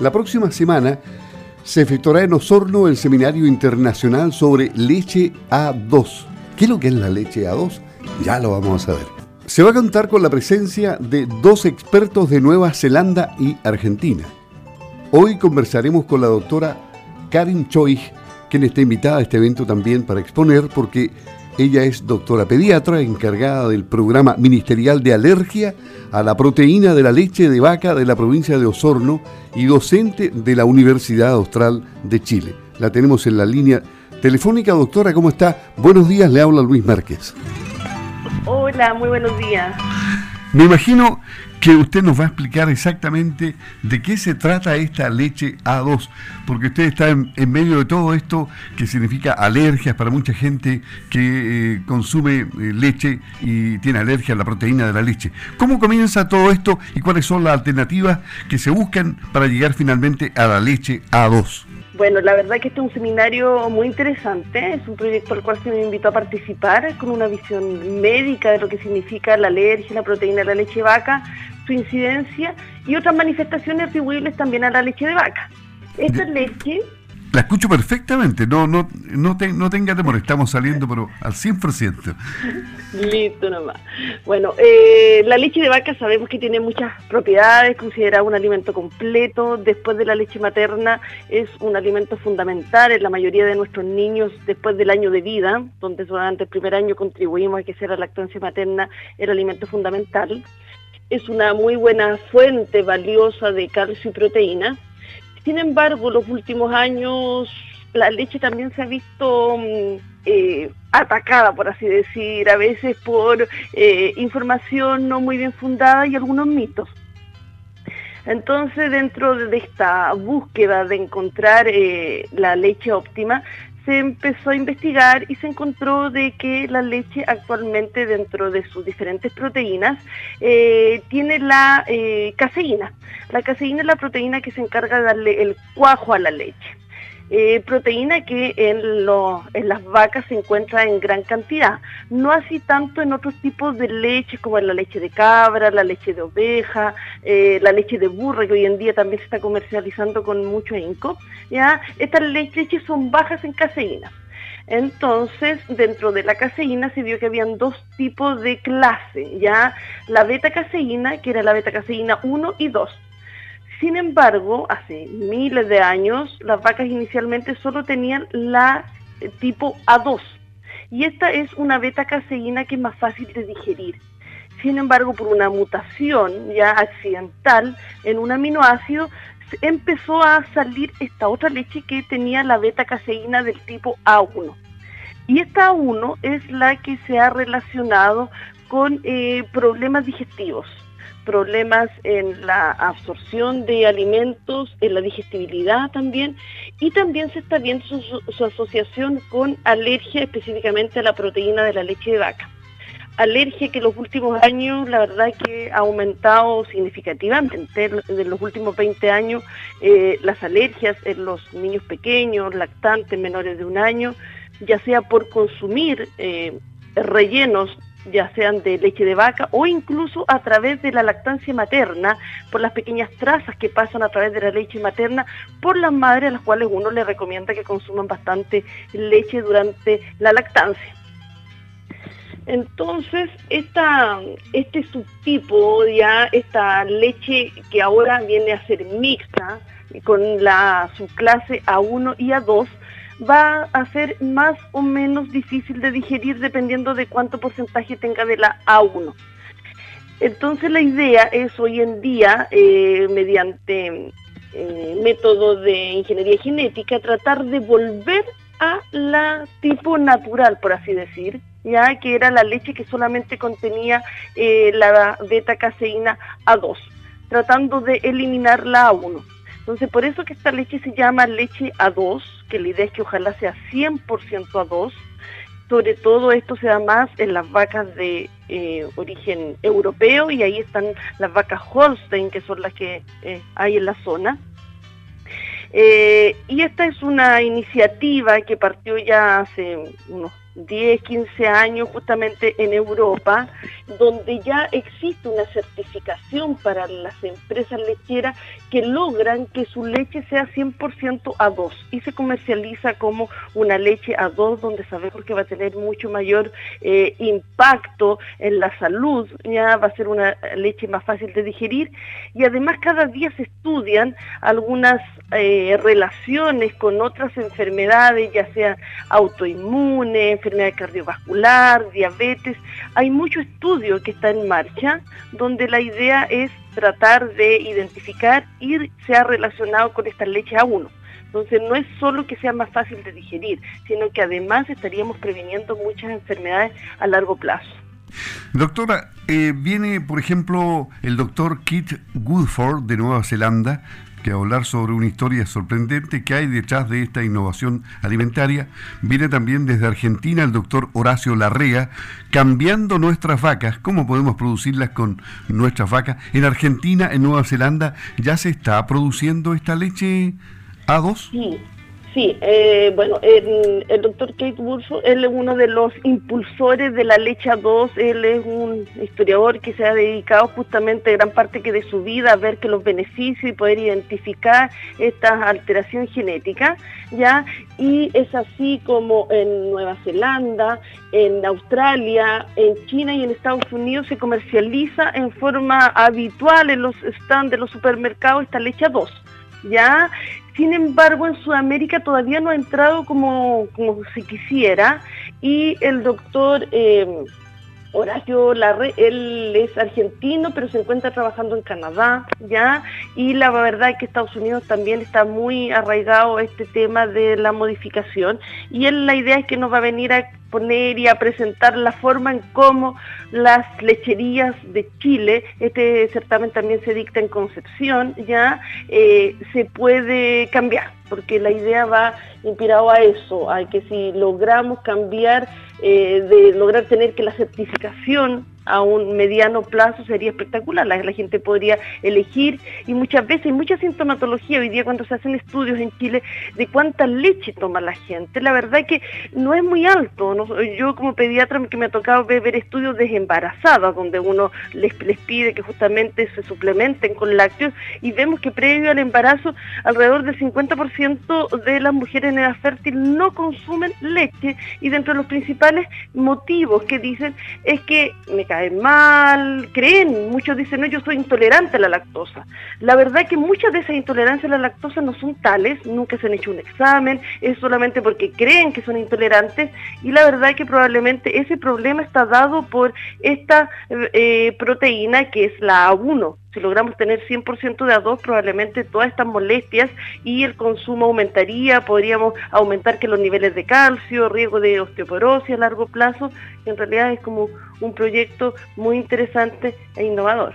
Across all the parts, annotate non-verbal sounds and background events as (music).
La próxima semana se efectuará en Osorno el Seminario Internacional sobre Leche A2. ¿Qué es lo que es la leche A2? Ya lo vamos a saber. Se va a contar con la presencia de dos expertos de Nueva Zelanda y Argentina. Hoy conversaremos con la doctora Karin Choi, quien está invitada a este evento también para exponer porque ella es doctora pediatra encargada del programa ministerial de alergia a la proteína de la leche de vaca de la provincia de Osorno y docente de la Universidad Austral de Chile. La tenemos en la línea telefónica. Doctora, ¿cómo está? Buenos días, le habla Luis Márquez. Hola, muy buenos días. Me imagino que usted nos va a explicar exactamente de qué se trata esta leche A2, porque usted está en, medio de todo esto que significa alergias para mucha gente que eh, consume eh, leche y tiene alergia a la proteína de la leche. ¿Cómo comienza todo esto y cuáles son las alternativas que se buscan para llegar finalmente a la leche A2? Bueno, la verdad que este es un seminario muy interesante, es un proyecto al cual se me invitó a participar con una visión médica de lo que significa la alergia, la proteína de la leche vaca, su incidencia y otras manifestaciones atribuibles también a la leche de vaca. Esta leche la escucho perfectamente, no no no, no tenga temor, estamos saliendo pero al 100%. Listo nomás. Bueno, eh, la leche de vaca sabemos que tiene muchas propiedades, considerada un alimento completo, después de la leche materna es un alimento fundamental en la mayoría de nuestros niños después del año de vida, donde durante el primer año contribuimos a que sea la lactancia materna el alimento fundamental. Es una muy buena fuente valiosa de calcio y proteína sin embargo, los últimos años la leche también se ha visto mm, eh, atacada, por así decir, a veces por eh, información no muy bien fundada y algunos mitos. Entonces, dentro de esta búsqueda de encontrar eh, la leche óptima, se empezó a investigar y se encontró de que la leche actualmente dentro de sus diferentes proteínas eh, tiene la eh, caseína. La caseína es la proteína que se encarga de darle el cuajo a la leche. Eh, proteína que en, las vacas se encuentra en gran cantidad, no así tanto en otros tipos de leche como en la leche de cabra, la leche de oveja, eh, la leche de burra que hoy en día también se está comercializando con mucho inco. ¿ya? Estas leches son bajas en caseína. Entonces, dentro de la caseína se vio que habían dos tipos de clase, ya la beta caseína, que era la beta caseína 1 y 2 sin embargo, hace miles de años, las vacas inicialmente solo tenían la eh, tipo A2 y esta es una beta-caseína que es más fácil de digerir. Sin embargo, por una mutación ya accidental en un aminoácido, empezó a salir esta otra leche que tenía la beta-caseína del tipo A1. Y esta A1 es la que se ha relacionado con eh, problemas digestivos problemas en la absorción de alimentos, en la digestibilidad también, y también se está viendo su, asociación con alergia específicamente a la proteína de la leche de vaca. Alergia que en los últimos años, la verdad que ha aumentado significativamente. En los últimos 20 años, eh, las alergias en los niños pequeños, lactantes, menores de un año, ya sea por consumir eh, rellenos ya sean de leche de vaca o incluso a través de la lactancia materna, por las pequeñas trazas que pasan a través de la leche materna, por las madres a las cuales uno le recomienda que consuman bastante leche durante la lactancia. Entonces, esta, este subtipo, ya esta leche que ahora viene a ser mixta, con la subclase A1 y A2, va a ser más o menos difícil de digerir dependiendo de cuánto porcentaje tenga de la A1. Entonces la idea es hoy en día, eh, mediante eh, métodos de ingeniería genética, tratar de volver a la tipo natural, por así decir, ya que era la leche que solamente contenía eh, la beta caseína A2, tratando de eliminar la A1. Entonces, por eso que esta leche se llama leche A2, que la idea es que ojalá sea 100% A2. Sobre todo esto se da más en las vacas de eh, origen europeo y ahí están las vacas Holstein, que son las que eh, hay en la zona. Eh, y esta es una iniciativa que partió ya hace unos 10, 15 años justamente en Europa, donde ya existe una certificación para las empresas lecheras que logran que su leche sea 100% A2 y se comercializa como una leche A2 donde sabemos que va a tener mucho mayor eh, impacto en la salud, ya va a ser una leche más fácil de digerir. Y además cada día se estudian algunas eh, relaciones con otras enfermedades, ya sea autoinmune, enfermedad cardiovascular, diabetes. Hay mucho estudio que está en marcha donde la idea es tratar de identificar y se ha relacionado con esta leche A1. Entonces no es solo que sea más fácil de digerir, sino que además estaríamos previniendo muchas enfermedades a largo plazo. Doctora, eh, viene por ejemplo el doctor Kit Woodford de Nueva Zelanda que hablar sobre una historia sorprendente que hay detrás de esta innovación alimentaria. Viene también desde Argentina el doctor Horacio Larrea, cambiando nuestras vacas, cómo podemos producirlas con nuestras vacas. En Argentina, en Nueva Zelanda, ya se está produciendo esta leche A2. Sí. Sí, eh, bueno, el, doctor Kate Burso, él es uno de los impulsores de la leche 2, él es un historiador que se ha dedicado justamente gran parte de su vida a ver que los beneficios y poder identificar esta alteración genética, ¿ya? Y es así como en Nueva Zelanda, en Australia, en China y en Estados Unidos se comercializa en forma habitual en los stands de los supermercados esta leche 2. ¿ya? Sin embargo, en Sudamérica todavía no ha entrado como, como se quisiera y el doctor eh, Horacio Larre, él es argentino, pero se encuentra trabajando en Canadá, ¿ya? Y la verdad es que Estados Unidos también está muy arraigado este tema de la modificación. Y él la idea es que nos va a venir a poner y a presentar la forma en cómo las lecherías de Chile, este certamen también se dicta en Concepción, ya eh, se puede cambiar, porque la idea va inspirado a eso, a que si logramos cambiar, eh, de lograr tener que la certificación a un mediano plazo sería espectacular. La, gente podría elegir y muchas veces hay mucha sintomatología hoy día cuando se hacen estudios en Chile de cuánta leche toma la gente. La verdad es que no es muy alto. yo como pediatra que me ha tocado ver, estudios de embarazadas donde uno les, les pide que justamente se suplementen con lácteos y vemos que previo al embarazo alrededor del 50% de las mujeres en edad fértil no consumen leche y dentro de los principales motivos que dicen es que cae mal, creen, muchos dicen, no, yo soy intolerante a la lactosa. La verdad es que muchas de esas intolerancias a la lactosa no son tales, nunca se han hecho un examen, es solamente porque creen que son intolerantes y la verdad es que probablemente ese problema está dado por esta eh, proteína que es la A1 si logramos tener 100% de A2, probablemente todas estas molestias y el consumo aumentaría, podríamos aumentar que los niveles de calcio, riesgo de osteoporosis a largo plazo, en realidad es como un proyecto muy interesante e innovador.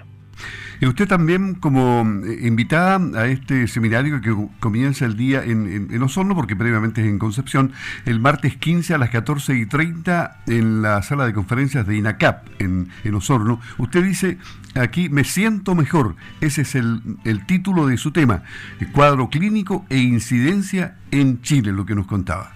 Y usted también como eh, invitada a este seminario que comienza el día en, Osorno, porque previamente es en Concepción, el martes 15 a las 14 y 30 en la sala de conferencias de INACAP en, en Osorno. Usted dice aquí, me siento mejor. Ese es el, el título de su tema, cuadro clínico e incidencia en Chile, lo que nos contaba.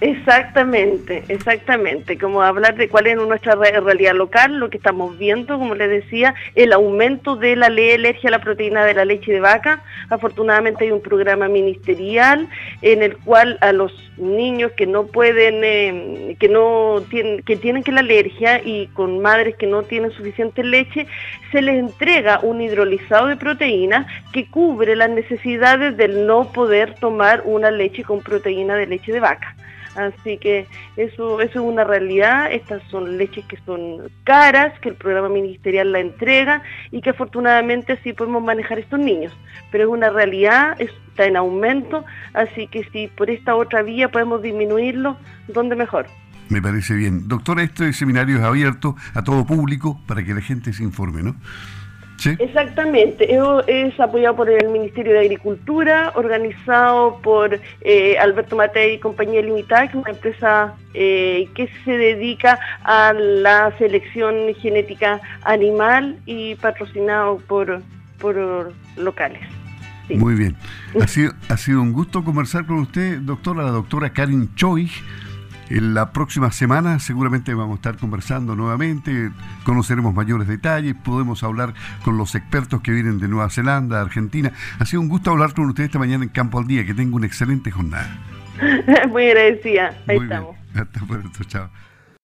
Exactamente, exactamente. Como hablar de cuál es nuestra realidad local, lo que estamos viendo, como les decía, el aumento de la ley alergia a la proteína de la leche de vaca. Afortunadamente hay un programa ministerial en el cual a los niños que no pueden, eh, que no tienen, que tienen que la alergia y con madres que no tienen suficiente leche, se les entrega un hidrolizado de proteína que cubre las necesidades del no poder tomar una leche con proteína de leche de vaca. Así que eso, eso es una realidad. Estas son leches que son caras, que el programa ministerial la entrega y que afortunadamente así podemos manejar estos niños. Pero es una realidad, está en aumento, así que si por esta otra vía podemos disminuirlo, ¿dónde mejor? Me parece bien. Doctora, este seminario es abierto a todo público para que la gente se informe, ¿no? Exactamente, es apoyado por el Ministerio de Agricultura, organizado por eh, Alberto Matei y Compañía Limitada, que es una empresa eh, que se dedica a la selección genética animal y patrocinado por, por locales. Muy bien, ha sido, ha sido un gusto conversar con usted, doctora, la doctora Karin Choi En la próxima semana seguramente vamos a estar conversando nuevamente, conoceremos mayores detalles, podemos hablar con los expertos que vienen de Nueva Zelanda, Argentina. Ha sido un gusto hablar con ustedes esta mañana en Campo al Día, que tenga una excelente jornada. (laughs) Muy agradecida, ahí estamos. Hasta pronto, chao.